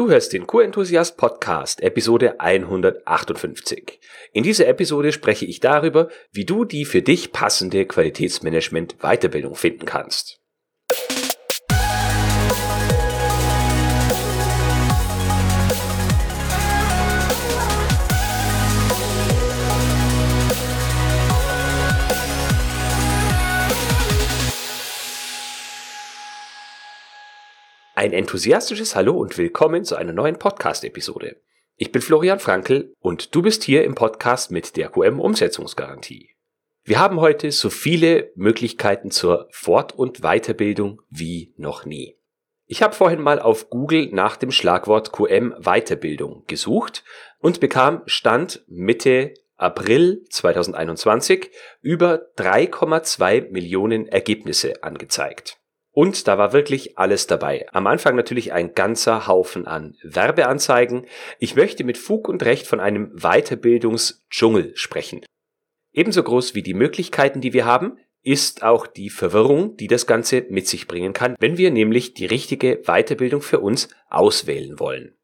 Du hörst den Q-Enthusiast Podcast, Episode 158. In dieser Episode spreche ich darüber, wie du die für dich passende Qualitätsmanagement Weiterbildung finden kannst. Ein enthusiastisches Hallo und willkommen zu einer neuen Podcast-Episode. Ich bin Florian Frankl und du bist hier im Podcast mit der QM-Umsetzungsgarantie. Wir haben heute so viele Möglichkeiten zur Fort- und Weiterbildung wie noch nie. Ich habe vorhin mal auf Google nach dem Schlagwort QM Weiterbildung gesucht und bekam Stand Mitte April 2021 über 3,2 Millionen Ergebnisse angezeigt. Und da war wirklich alles dabei. Am Anfang natürlich ein ganzer Haufen an Werbeanzeigen. Ich möchte mit Fug und Recht von einem Weiterbildungsdschungel sprechen. Ebenso groß wie die Möglichkeiten, die wir haben, ist auch die Verwirrung, die das Ganze mit sich bringen kann, wenn wir nämlich die richtige Weiterbildung für uns auswählen wollen.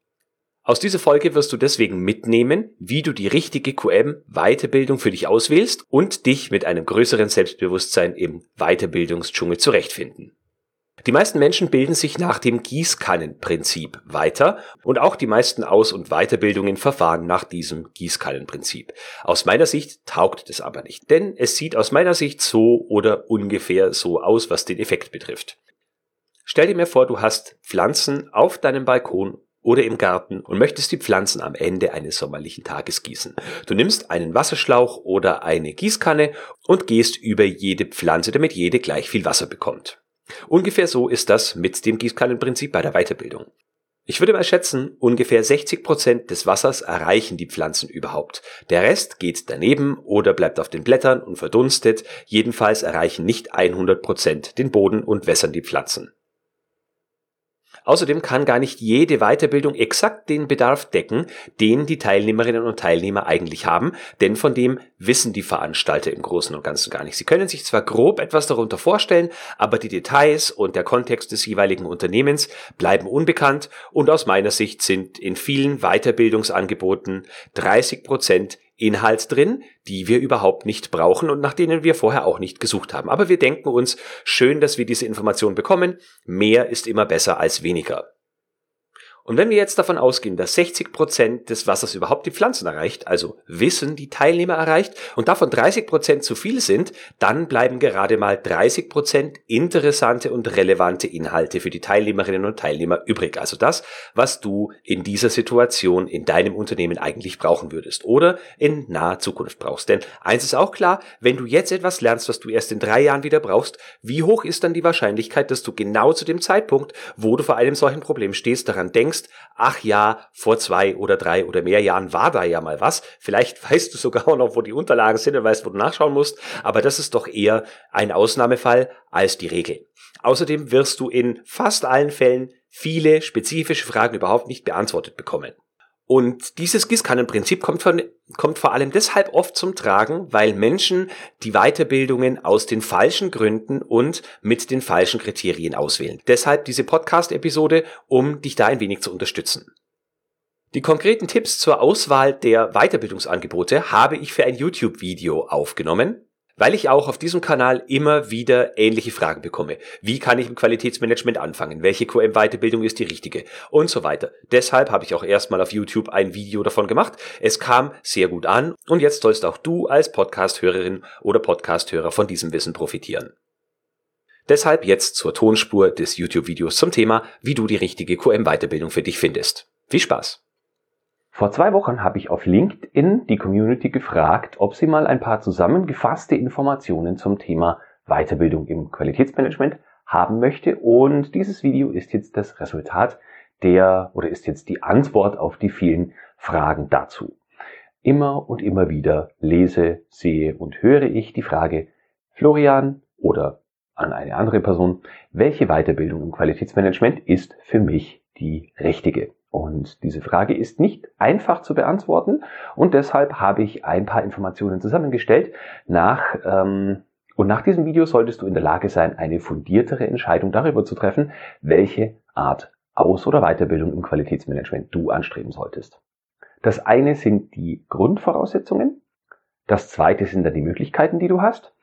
Aus dieser Folge wirst du deswegen mitnehmen, wie du die richtige QM-Weiterbildung für dich auswählst und dich mit einem größeren Selbstbewusstsein im Weiterbildungsdschungel zurechtfinden. Die meisten Menschen bilden sich nach dem Gießkannenprinzip weiter und auch die meisten Aus- und Weiterbildungen verfahren nach diesem Gießkannenprinzip. Aus meiner Sicht taugt es aber nicht, denn es sieht aus meiner Sicht so oder ungefähr so aus, was den Effekt betrifft. Stell dir mir vor, du hast Pflanzen auf deinem Balkon oder im Garten und möchtest die Pflanzen am Ende eines sommerlichen Tages gießen. Du nimmst einen Wasserschlauch oder eine Gießkanne und gehst über jede Pflanze, damit jede gleich viel Wasser bekommt. Ungefähr so ist das mit dem Gießkannenprinzip bei der Weiterbildung. Ich würde mal schätzen, ungefähr 60 Prozent des Wassers erreichen die Pflanzen überhaupt. Der Rest geht daneben oder bleibt auf den Blättern und verdunstet. Jedenfalls erreichen nicht 100 Prozent den Boden und wässern die Pflanzen. Außerdem kann gar nicht jede Weiterbildung exakt den Bedarf decken, den die Teilnehmerinnen und Teilnehmer eigentlich haben, denn von dem wissen die Veranstalter im Großen und Ganzen gar nicht. Sie können sich zwar grob etwas darunter vorstellen, aber die Details und der Kontext des jeweiligen Unternehmens bleiben unbekannt und aus meiner Sicht sind in vielen Weiterbildungsangeboten 30 Prozent Inhalt drin, die wir überhaupt nicht brauchen und nach denen wir vorher auch nicht gesucht haben. Aber wir denken uns, schön, dass wir diese Information bekommen, mehr ist immer besser als weniger. Und wenn wir jetzt davon ausgehen, dass 60 Prozent des Wassers überhaupt die Pflanzen erreicht, also Wissen die Teilnehmer erreicht, und davon 30 Prozent zu viel sind, dann bleiben gerade mal 30 Prozent interessante und relevante Inhalte für die Teilnehmerinnen und Teilnehmer übrig. Also das, was du in dieser Situation in deinem Unternehmen eigentlich brauchen würdest oder in naher Zukunft brauchst. Denn eins ist auch klar, wenn du jetzt etwas lernst, was du erst in drei Jahren wieder brauchst, wie hoch ist dann die Wahrscheinlichkeit, dass du genau zu dem Zeitpunkt, wo du vor einem solchen Problem stehst, daran denkst, denkst, ach ja, vor zwei oder drei oder mehr Jahren war da ja mal was. Vielleicht weißt du sogar auch noch, wo die Unterlagen sind und weißt, wo du nachschauen musst. Aber das ist doch eher ein Ausnahmefall als die Regel. Außerdem wirst du in fast allen Fällen viele spezifische Fragen überhaupt nicht beantwortet bekommen. Und dieses Gießkannenprinzip kommt, von, kommt vor allem deshalb oft zum Tragen, weil Menschen die Weiterbildungen aus den falschen Gründen und mit den falschen Kriterien auswählen. Deshalb diese Podcast-Episode, um dich da ein wenig zu unterstützen. Die konkreten Tipps zur Auswahl der Weiterbildungsangebote habe ich für ein YouTube-Video aufgenommen weil ich auch auf diesem Kanal immer wieder ähnliche Fragen bekomme. Wie kann ich im Qualitätsmanagement anfangen? Welche QM-Weiterbildung ist die richtige? Und so weiter. Deshalb habe ich auch erstmal auf YouTube ein Video davon gemacht. Es kam sehr gut an und jetzt sollst auch du als Podcast-Hörerin oder Podcast-Hörer von diesem Wissen profitieren. Deshalb jetzt zur Tonspur des YouTube-Videos zum Thema, wie du die richtige QM-Weiterbildung für dich findest. Viel Spaß! Vor zwei Wochen habe ich auf LinkedIn die Community gefragt, ob sie mal ein paar zusammengefasste Informationen zum Thema Weiterbildung im Qualitätsmanagement haben möchte. Und dieses Video ist jetzt das Resultat der oder ist jetzt die Antwort auf die vielen Fragen dazu. Immer und immer wieder lese, sehe und höre ich die Frage, Florian oder an eine andere Person, welche Weiterbildung im Qualitätsmanagement ist für mich die richtige? Und diese Frage ist nicht einfach zu beantworten und deshalb habe ich ein paar Informationen zusammengestellt. Nach, ähm, und nach diesem Video solltest du in der Lage sein, eine fundiertere Entscheidung darüber zu treffen, welche Art Aus- oder Weiterbildung im Qualitätsmanagement du anstreben solltest. Das eine sind die Grundvoraussetzungen, das zweite sind dann die Möglichkeiten, die du hast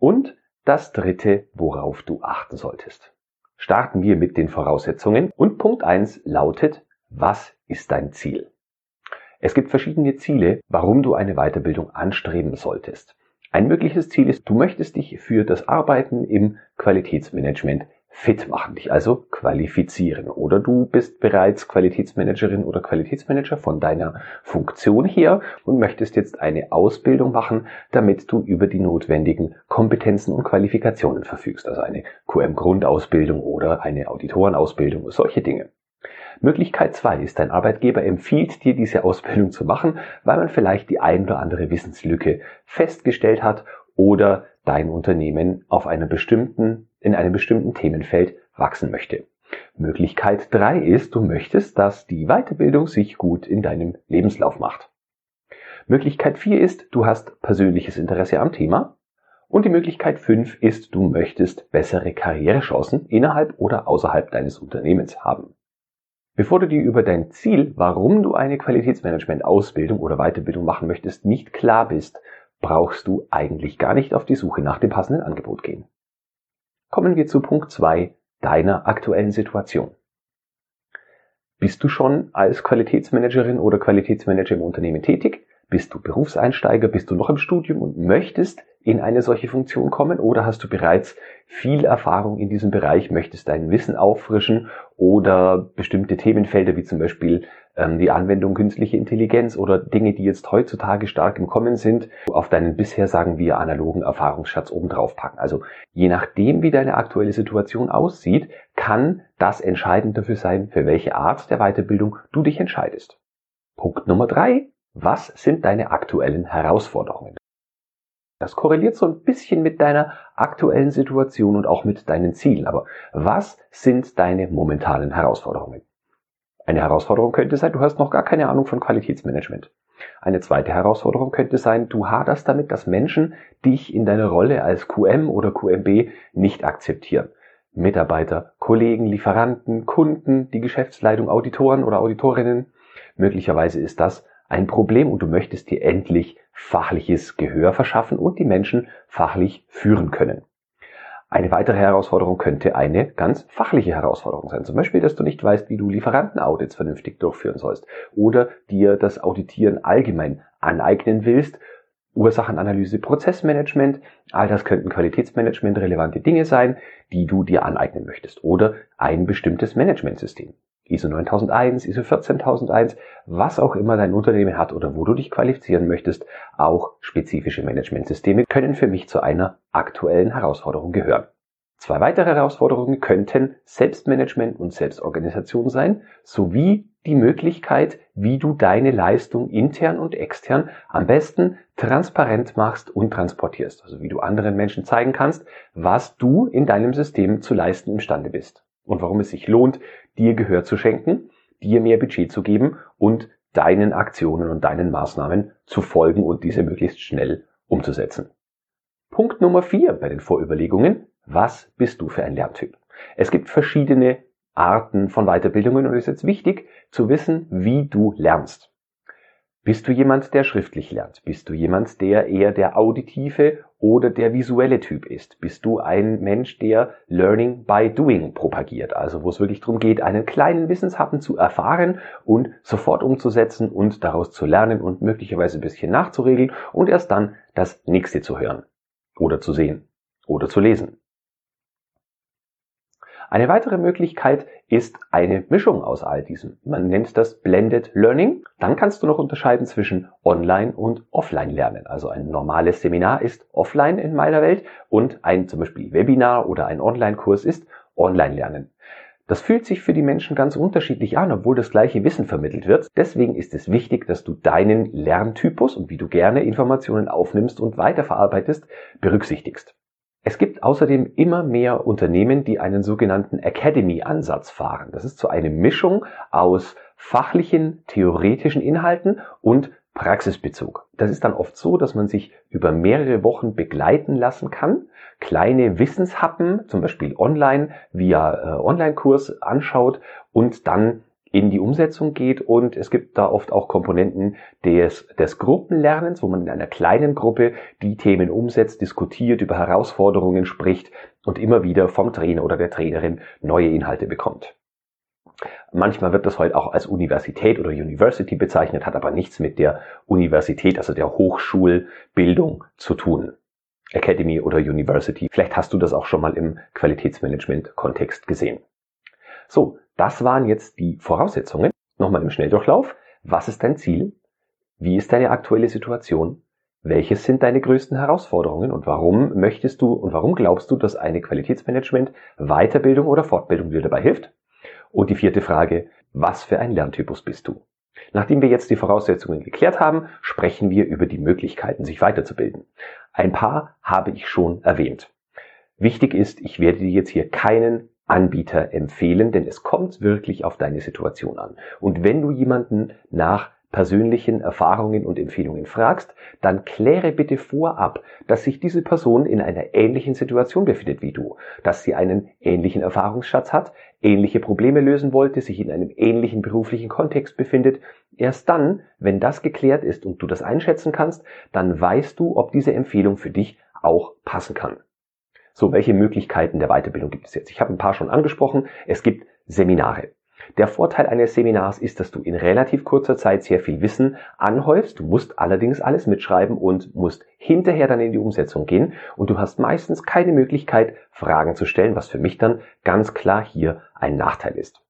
und das dritte, worauf du achten solltest. Starten wir mit den Voraussetzungen und Punkt eins lautet, was ist dein Ziel? Es gibt verschiedene Ziele, warum du eine Weiterbildung anstreben solltest. Ein mögliches Ziel ist, du möchtest dich für das Arbeiten im Qualitätsmanagement fit machen, dich also qualifizieren. Oder du bist bereits Qualitätsmanagerin oder Qualitätsmanager von deiner Funktion her und möchtest jetzt eine Ausbildung machen, damit du über die notwendigen Kompetenzen und Qualifikationen verfügst. Also eine QM-Grundausbildung oder eine Auditorenausbildung, solche Dinge. Möglichkeit zwei ist, dein Arbeitgeber empfiehlt dir diese Ausbildung zu machen, weil man vielleicht die ein oder andere Wissenslücke festgestellt hat oder dein Unternehmen auf einer bestimmten, in einem bestimmten Themenfeld wachsen möchte. Möglichkeit drei ist, du möchtest, dass die Weiterbildung sich gut in deinem Lebenslauf macht. Möglichkeit vier ist, du hast persönliches Interesse am Thema. Und die Möglichkeit fünf ist, du möchtest bessere Karrierechancen innerhalb oder außerhalb deines Unternehmens haben. Bevor du dir über dein Ziel, warum du eine Qualitätsmanagement-Ausbildung oder Weiterbildung machen möchtest, nicht klar bist, brauchst du eigentlich gar nicht auf die Suche nach dem passenden Angebot gehen. Kommen wir zu Punkt 2 deiner aktuellen Situation. Bist du schon als Qualitätsmanagerin oder Qualitätsmanager im Unternehmen tätig? Bist du Berufseinsteiger? Bist du noch im Studium und möchtest in eine solche Funktion kommen? Oder hast du bereits viel Erfahrung in diesem Bereich, möchtest dein Wissen auffrischen oder bestimmte Themenfelder wie zum Beispiel ähm, die Anwendung künstliche Intelligenz oder Dinge, die jetzt heutzutage stark im Kommen sind, auf deinen bisher, sagen wir, analogen Erfahrungsschatz obendrauf packen. Also je nachdem, wie deine aktuelle Situation aussieht, kann das entscheidend dafür sein, für welche Art der Weiterbildung du dich entscheidest. Punkt Nummer drei. Was sind deine aktuellen Herausforderungen? Das korreliert so ein bisschen mit deiner aktuellen Situation und auch mit deinen Zielen. Aber was sind deine momentanen Herausforderungen? Eine Herausforderung könnte sein, du hast noch gar keine Ahnung von Qualitätsmanagement. Eine zweite Herausforderung könnte sein, du haderst damit, dass Menschen dich in deiner Rolle als QM oder QMB nicht akzeptieren. Mitarbeiter, Kollegen, Lieferanten, Kunden, die Geschäftsleitung, Auditoren oder Auditorinnen. Möglicherweise ist das ein Problem und du möchtest dir endlich fachliches Gehör verschaffen und die Menschen fachlich führen können. Eine weitere Herausforderung könnte eine ganz fachliche Herausforderung sein. Zum Beispiel, dass du nicht weißt, wie du Lieferantenaudits vernünftig durchführen sollst oder dir das Auditieren allgemein aneignen willst. Ursachenanalyse, Prozessmanagement, all das könnten Qualitätsmanagement relevante Dinge sein, die du dir aneignen möchtest oder ein bestimmtes Managementsystem. ISO 9001, ISO 14001, was auch immer dein Unternehmen hat oder wo du dich qualifizieren möchtest, auch spezifische Managementsysteme können für mich zu einer aktuellen Herausforderung gehören. Zwei weitere Herausforderungen könnten Selbstmanagement und Selbstorganisation sein, sowie die Möglichkeit, wie du deine Leistung intern und extern am besten transparent machst und transportierst. Also wie du anderen Menschen zeigen kannst, was du in deinem System zu leisten imstande bist und warum es sich lohnt, dir Gehör zu schenken, dir mehr Budget zu geben und deinen Aktionen und deinen Maßnahmen zu folgen und diese möglichst schnell umzusetzen. Punkt Nummer vier bei den Vorüberlegungen. Was bist du für ein Lerntyp? Es gibt verschiedene Arten von Weiterbildungen und es ist jetzt wichtig zu wissen, wie du lernst. Bist du jemand, der schriftlich lernt? Bist du jemand, der eher der auditive oder der visuelle Typ ist? Bist du ein Mensch, der Learning by Doing propagiert? Also wo es wirklich darum geht, einen kleinen Wissenshappen zu erfahren und sofort umzusetzen und daraus zu lernen und möglicherweise ein bisschen nachzuregeln und erst dann das nächste zu hören oder zu sehen oder zu lesen. Eine weitere Möglichkeit ist eine Mischung aus all diesem. Man nennt das Blended Learning. Dann kannst du noch unterscheiden zwischen Online und Offline lernen. Also ein normales Seminar ist offline in meiner Welt und ein zum Beispiel Webinar oder ein Online-Kurs ist Online lernen. Das fühlt sich für die Menschen ganz unterschiedlich an, obwohl das gleiche Wissen vermittelt wird. Deswegen ist es wichtig, dass du deinen Lerntypus und wie du gerne Informationen aufnimmst und weiterverarbeitest, berücksichtigst. Es gibt außerdem immer mehr Unternehmen, die einen sogenannten Academy-Ansatz fahren. Das ist so eine Mischung aus fachlichen, theoretischen Inhalten und Praxisbezug. das ist dann oft so, dass man sich über mehrere Wochen begleiten lassen kann, kleine Wissenshappen, zum Beispiel online via äh, Online-Kurs anschaut und dann in die Umsetzung geht und es gibt da oft auch Komponenten des, des Gruppenlernens, wo man in einer kleinen Gruppe die Themen umsetzt, diskutiert, über Herausforderungen spricht und immer wieder vom Trainer oder der Trainerin neue Inhalte bekommt. Manchmal wird das heute auch als Universität oder University bezeichnet, hat aber nichts mit der Universität, also der Hochschulbildung zu tun. Academy oder University. Vielleicht hast du das auch schon mal im Qualitätsmanagement-Kontext gesehen. So, das waren jetzt die Voraussetzungen. Nochmal im Schnelldurchlauf. Was ist dein Ziel? Wie ist deine aktuelle Situation? Welches sind deine größten Herausforderungen und warum möchtest du und warum glaubst du, dass eine Qualitätsmanagement, Weiterbildung oder Fortbildung dir dabei hilft? Und die vierte Frage, was für ein Lerntypus bist du? Nachdem wir jetzt die Voraussetzungen geklärt haben, sprechen wir über die Möglichkeiten, sich weiterzubilden. Ein paar habe ich schon erwähnt. Wichtig ist, ich werde dir jetzt hier keinen Anbieter empfehlen, denn es kommt wirklich auf deine Situation an. Und wenn du jemanden nach persönlichen Erfahrungen und Empfehlungen fragst, dann kläre bitte vorab, dass sich diese Person in einer ähnlichen Situation befindet wie du, dass sie einen ähnlichen Erfahrungsschatz hat, ähnliche Probleme lösen wollte, sich in einem ähnlichen beruflichen Kontext befindet. Erst dann, wenn das geklärt ist und du das einschätzen kannst, dann weißt du, ob diese Empfehlung für dich auch passen kann. So, welche Möglichkeiten der Weiterbildung gibt es jetzt? Ich habe ein paar schon angesprochen. Es gibt Seminare. Der Vorteil eines Seminars ist, dass du in relativ kurzer Zeit sehr viel Wissen anhäufst. Du musst allerdings alles mitschreiben und musst hinterher dann in die Umsetzung gehen. Und du hast meistens keine Möglichkeit, Fragen zu stellen, was für mich dann ganz klar hier ein Nachteil ist.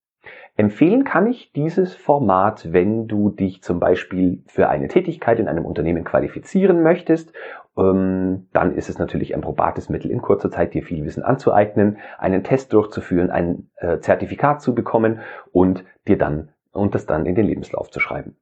Empfehlen kann ich dieses Format, wenn du dich zum Beispiel für eine Tätigkeit in einem Unternehmen qualifizieren möchtest. Ähm, dann ist es natürlich ein probates Mittel, in kurzer Zeit dir viel Wissen anzueignen, einen Test durchzuführen, ein äh, Zertifikat zu bekommen und dir dann und das dann in den Lebenslauf zu schreiben.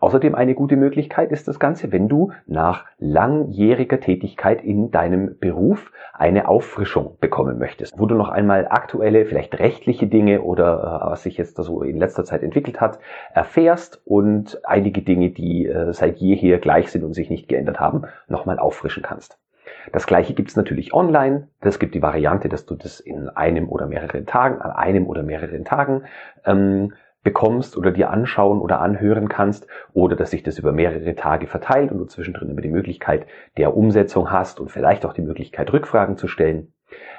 Außerdem eine gute Möglichkeit ist das Ganze, wenn du nach langjähriger Tätigkeit in deinem Beruf eine Auffrischung bekommen möchtest, wo du noch einmal aktuelle, vielleicht rechtliche Dinge oder äh, was sich jetzt da so in letzter Zeit entwickelt hat, erfährst und einige Dinge, die äh, seit jeher gleich sind und sich nicht geändert haben, nochmal auffrischen kannst. Das gleiche gibt es natürlich online. Das gibt die Variante, dass du das in einem oder mehreren Tagen, an einem oder mehreren Tagen ähm, bekommst oder dir anschauen oder anhören kannst oder dass sich das über mehrere Tage verteilt und du zwischendrin immer die Möglichkeit der Umsetzung hast und vielleicht auch die Möglichkeit Rückfragen zu stellen.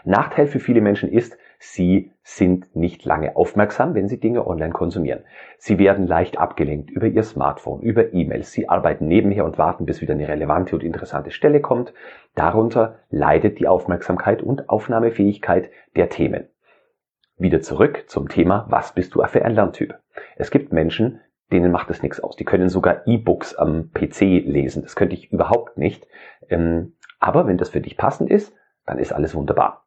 Nachteil für viele Menschen ist, sie sind nicht lange aufmerksam, wenn sie Dinge online konsumieren. Sie werden leicht abgelenkt über ihr Smartphone, über E-Mails. Sie arbeiten nebenher und warten, bis wieder eine relevante und interessante Stelle kommt. Darunter leidet die Aufmerksamkeit und Aufnahmefähigkeit der Themen. Wieder zurück zum Thema, was bist du für ein Lerntyp? Es gibt Menschen, denen macht es nichts aus. Die können sogar E-Books am PC lesen. Das könnte ich überhaupt nicht. Ähm, aber wenn das für dich passend ist, dann ist alles wunderbar.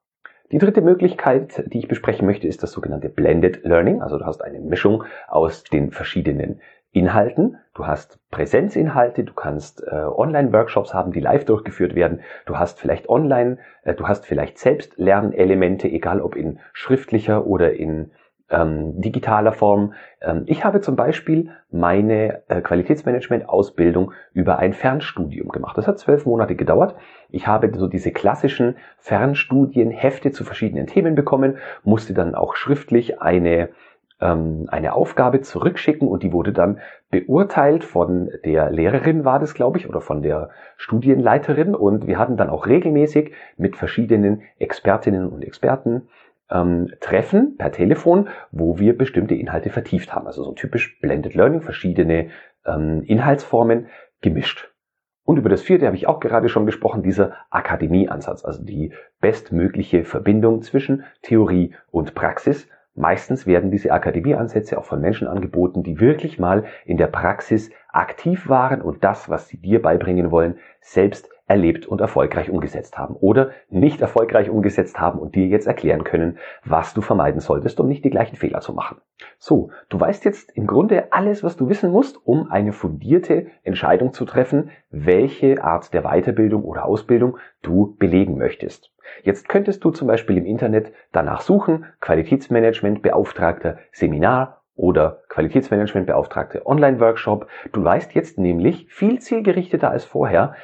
Die dritte Möglichkeit, die ich besprechen möchte, ist das sogenannte Blended Learning. Also du hast eine Mischung aus den verschiedenen Inhalten. Du hast Präsenzinhalte, du kannst äh, Online-Workshops haben, die live durchgeführt werden. Du hast vielleicht online, äh, du hast vielleicht selbst Lernelemente, egal ob in schriftlicher oder in ähm, digitaler Form. Ähm, ich habe zum Beispiel meine äh, Qualitätsmanagement-Ausbildung über ein Fernstudium gemacht. Das hat zwölf Monate gedauert. Ich habe so diese klassischen Fernstudienhefte zu verschiedenen Themen bekommen, musste dann auch schriftlich eine ähm, eine Aufgabe zurückschicken und die wurde dann beurteilt von der Lehrerin war das, glaube ich, oder von der Studienleiterin und wir hatten dann auch regelmäßig mit verschiedenen Expertinnen und Experten ähm, Treffen per Telefon, wo wir bestimmte Inhalte vertieft haben. Also so typisch Blended Learning, verschiedene ähm, Inhaltsformen gemischt. Und über das vierte habe ich auch gerade schon gesprochen, dieser Akademieansatz, also die bestmögliche Verbindung zwischen Theorie und Praxis, Meistens werden diese Akademieansätze auch von Menschen angeboten, die wirklich mal in der Praxis aktiv waren und das, was sie dir beibringen wollen, selbst erlebt und erfolgreich umgesetzt haben oder nicht erfolgreich umgesetzt haben und dir jetzt erklären können, was du vermeiden solltest, um nicht die gleichen Fehler zu machen. So, du weißt jetzt im Grunde alles, was du wissen musst, um eine fundierte Entscheidung zu treffen, welche Art der Weiterbildung oder Ausbildung du belegen möchtest. Jetzt könntest du zum Beispiel im Internet danach suchen, Qualitätsmanagement Beauftragter Seminar oder Qualitätsmanagementbeauftragte Online-Workshop. Du weißt jetzt nämlich viel zielgerichteter als vorher,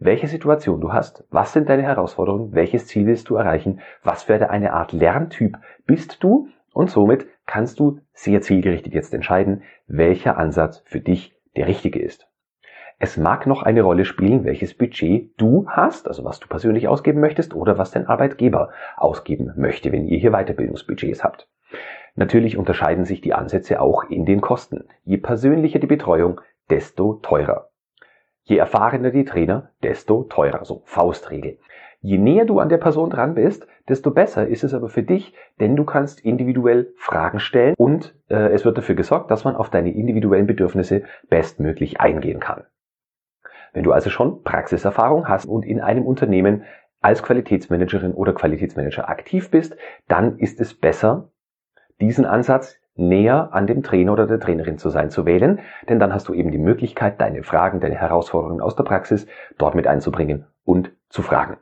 welche Situation du hast, was sind deine Herausforderungen, welches Ziel willst du erreichen, was für eine Art Lerntyp bist du und somit kannst du sehr zielgerichtet jetzt entscheiden, welcher Ansatz für dich der richtige ist. Es mag noch eine Rolle spielen, welches Budget du hast, also was du persönlich ausgeben möchtest oder was dein Arbeitgeber ausgeben möchte, wenn ihr hier Weiterbildungsbudgets habt. Natürlich unterscheiden sich die Ansätze auch in den Kosten. Je persönlicher die Betreuung, desto teurer. Je erfahrener die Trainer, desto teurer. So Faustregel. Je näher du an der Person dran bist, desto besser ist es aber für dich, denn du kannst individuell Fragen stellen und äh, es wird dafür gesorgt, dass man auf deine individuellen Bedürfnisse bestmöglich eingehen kann. Wenn du also schon Praxiserfahrung hast und in einem Unternehmen als Qualitätsmanagerin oder Qualitätsmanager aktiv bist, dann ist es besser, diesen Ansatz näher an dem Trainer oder der Trainerin zu sein zu wählen, denn dann hast du eben die Möglichkeit, deine Fragen, deine Herausforderungen aus der Praxis dort mit einzubringen und zu fragen.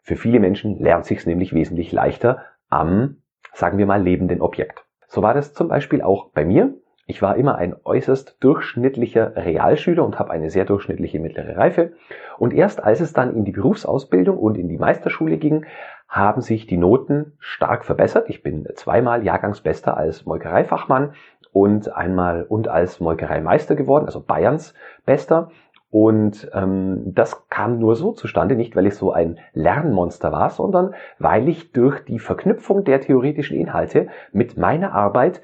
Für viele Menschen lernt sich nämlich wesentlich leichter am, sagen wir mal, lebenden Objekt. So war das zum Beispiel auch bei mir. Ich war immer ein äußerst durchschnittlicher Realschüler und habe eine sehr durchschnittliche mittlere Reife. Und erst als es dann in die Berufsausbildung und in die Meisterschule ging, haben sich die Noten stark verbessert. Ich bin zweimal Jahrgangsbester als Molkereifachmann und einmal und als Molkereimeister geworden, also Bayerns Bester. Und ähm, das kam nur so zustande, nicht weil ich so ein Lernmonster war, sondern weil ich durch die Verknüpfung der theoretischen Inhalte mit meiner Arbeit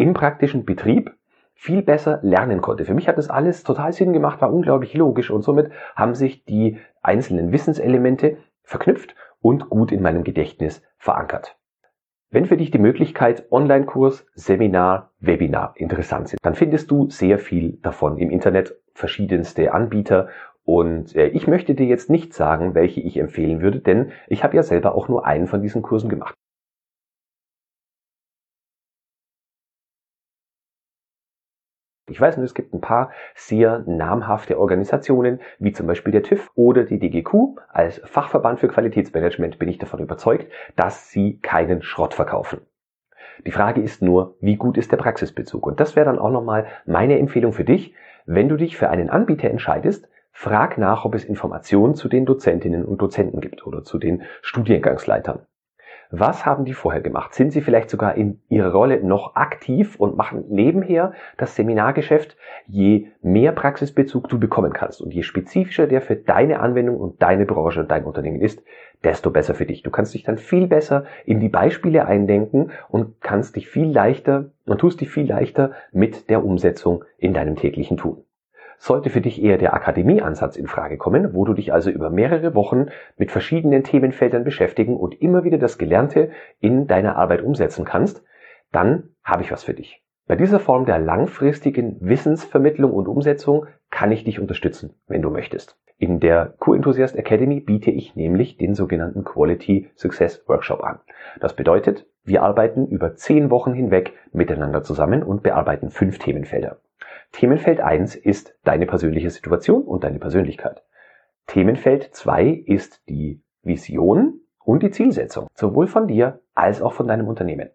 im praktischen Betrieb viel besser lernen konnte. Für mich hat das alles total Sinn gemacht, war unglaublich logisch und somit haben sich die einzelnen Wissenselemente verknüpft und gut in meinem Gedächtnis verankert. Wenn für dich die Möglichkeit Online-Kurs, Seminar, Webinar interessant sind, dann findest du sehr viel davon im Internet, verschiedenste Anbieter und äh, ich möchte dir jetzt nicht sagen, welche ich empfehlen würde, denn ich habe ja selber auch nur einen von diesen Kursen gemacht. Ich weiß nur, es gibt ein paar sehr namhafte Organisationen, wie zum Beispiel der TÜV oder die DGQ. Als Fachverband für Qualitätsmanagement bin ich davon überzeugt, dass sie keinen Schrott verkaufen. Die Frage ist nur, wie gut ist der Praxisbezug? Und das wäre dann auch nochmal meine Empfehlung für dich. Wenn du dich für einen Anbieter entscheidest, frag nach, ob es Informationen zu den Dozentinnen und Dozenten gibt oder zu den Studiengangsleitern. Was haben die vorher gemacht? Sind sie vielleicht sogar in ihrer Rolle noch aktiv und machen nebenher das Seminargeschäft? Je mehr Praxisbezug du bekommen kannst und je spezifischer der für deine Anwendung und deine Branche und dein Unternehmen ist, desto besser für dich. Du kannst dich dann viel besser in die Beispiele eindenken und kannst dich viel leichter und tust dich viel leichter mit der Umsetzung in deinem täglichen Tun sollte für dich eher der Akademieansatz in Frage kommen, wo du dich also über mehrere Wochen mit verschiedenen Themenfeldern beschäftigen und immer wieder das Gelernte in deiner Arbeit umsetzen kannst, dann habe ich was für dich. Bei dieser Form der langfristigen Wissensvermittlung und Umsetzung kann ich dich unterstützen, wenn du möchtest. In der Q-Enthusiast Academy biete ich nämlich den sogenannten Quality Success Workshop an. Das bedeutet, wir arbeiten über zehn Wochen hinweg miteinander zusammen und bearbeiten fünf Themenfelder. Themenfeld 1 ist deine persönliche Situation und deine Persönlichkeit. Themenfeld 2 ist die Vision und die Zielsetzung, sowohl von dir als auch von deinem Unternehmen.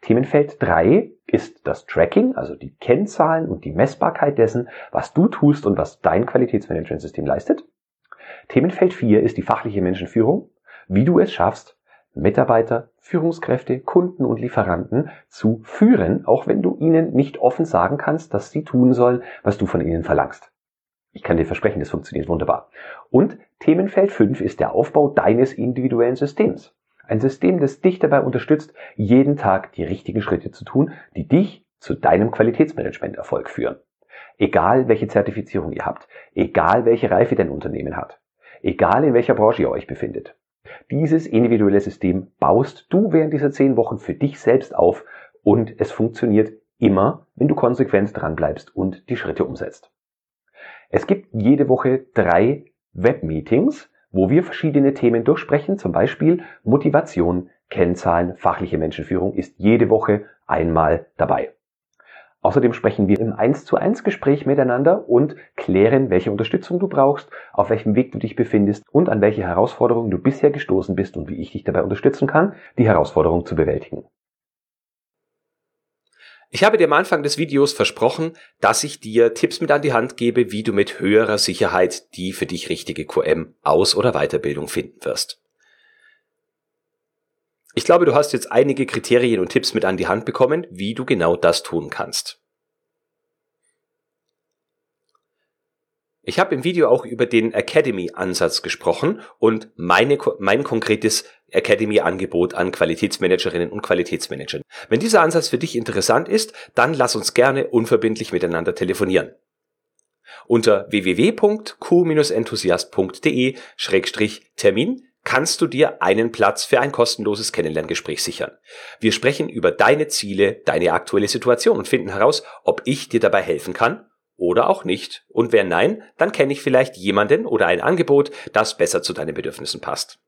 Themenfeld 3 ist das Tracking, also die Kennzahlen und die Messbarkeit dessen, was du tust und was dein Qualitätsmanagementsystem leistet. Themenfeld 4 ist die fachliche Menschenführung, wie du es schaffst, Mitarbeiter, Führungskräfte, Kunden und Lieferanten zu führen, auch wenn du ihnen nicht offen sagen kannst, dass sie tun sollen, was du von ihnen verlangst. Ich kann dir versprechen, das funktioniert wunderbar. Und Themenfeld 5 ist der Aufbau deines individuellen Systems. Ein System, das dich dabei unterstützt, jeden Tag die richtigen Schritte zu tun, die dich zu deinem Qualitätsmanagement-Erfolg führen. Egal welche Zertifizierung ihr habt, egal welche Reife dein Unternehmen hat, egal in welcher Branche ihr euch befindet. Dieses individuelle System baust du während dieser zehn Wochen für dich selbst auf und es funktioniert immer, wenn du konsequent dranbleibst und die Schritte umsetzt. Es gibt jede Woche drei Webmeetings, wo wir verschiedene Themen durchsprechen, zum Beispiel Motivation, Kennzahlen, fachliche Menschenführung ist jede Woche einmal dabei. Außerdem sprechen wir im 1 zu 1 Gespräch miteinander und klären, welche Unterstützung du brauchst, auf welchem Weg du dich befindest und an welche Herausforderungen du bisher gestoßen bist und wie ich dich dabei unterstützen kann, die Herausforderung zu bewältigen. Ich habe dir am Anfang des Videos versprochen, dass ich dir Tipps mit an die Hand gebe, wie du mit höherer Sicherheit die für dich richtige QM Aus- oder Weiterbildung finden wirst. Ich glaube, du hast jetzt einige Kriterien und Tipps mit an die Hand bekommen, wie du genau das tun kannst. Ich habe im Video auch über den Academy-Ansatz gesprochen und meine, mein konkretes Academy-Angebot an Qualitätsmanagerinnen und Qualitätsmanagern. Wenn dieser Ansatz für dich interessant ist, dann lass uns gerne unverbindlich miteinander telefonieren. Unter www.q-enthusiast.de-termin kannst du dir einen Platz für ein kostenloses Kennenlerngespräch sichern. Wir sprechen über deine Ziele, deine aktuelle Situation und finden heraus, ob ich dir dabei helfen kann oder auch nicht. Und wer nein, dann kenne ich vielleicht jemanden oder ein Angebot, das besser zu deinen Bedürfnissen passt.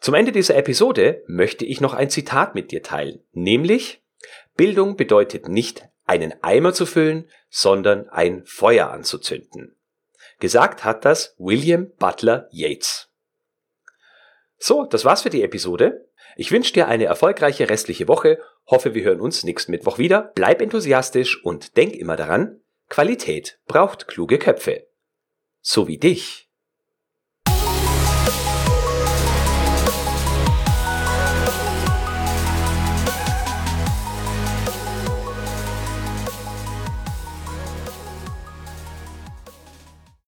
Zum Ende dieser Episode möchte ich noch ein Zitat mit dir teilen, nämlich Bildung bedeutet nicht einen Eimer zu füllen, sondern ein Feuer anzuzünden. Gesagt hat das William Butler Yates. So, das war's für die Episode. Ich wünsche dir eine erfolgreiche restliche Woche, hoffe wir hören uns nächsten Mittwoch wieder, bleib enthusiastisch und denk immer daran, Qualität braucht kluge Köpfe. So wie dich.